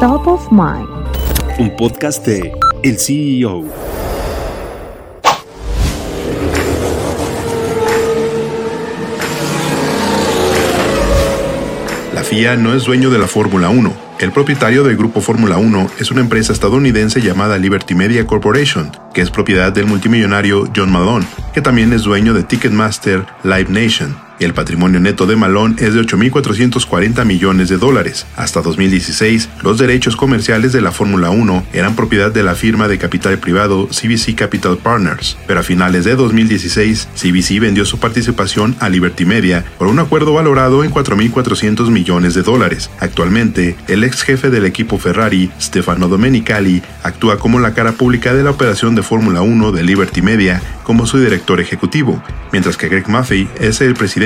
Top of Mind. Un podcast de El CEO. La FIA no es dueño de la Fórmula 1 el propietario del grupo Fórmula 1 es una empresa estadounidense llamada Liberty Media Corporation, que es propiedad del multimillonario John Malone, que también es dueño de Ticketmaster Live Nation el patrimonio neto de Malone es de 8.440 millones de dólares. Hasta 2016, los derechos comerciales de la Fórmula 1 eran propiedad de la firma de capital privado CBC Capital Partners, pero a finales de 2016, CBC vendió su participación a Liberty Media por un acuerdo valorado en 4.400 millones de dólares. Actualmente, el ex jefe del equipo Ferrari, Stefano Domenicali, actúa como la cara pública de la operación de Fórmula 1 de Liberty Media como su director ejecutivo, mientras que Greg Maffei es el presidente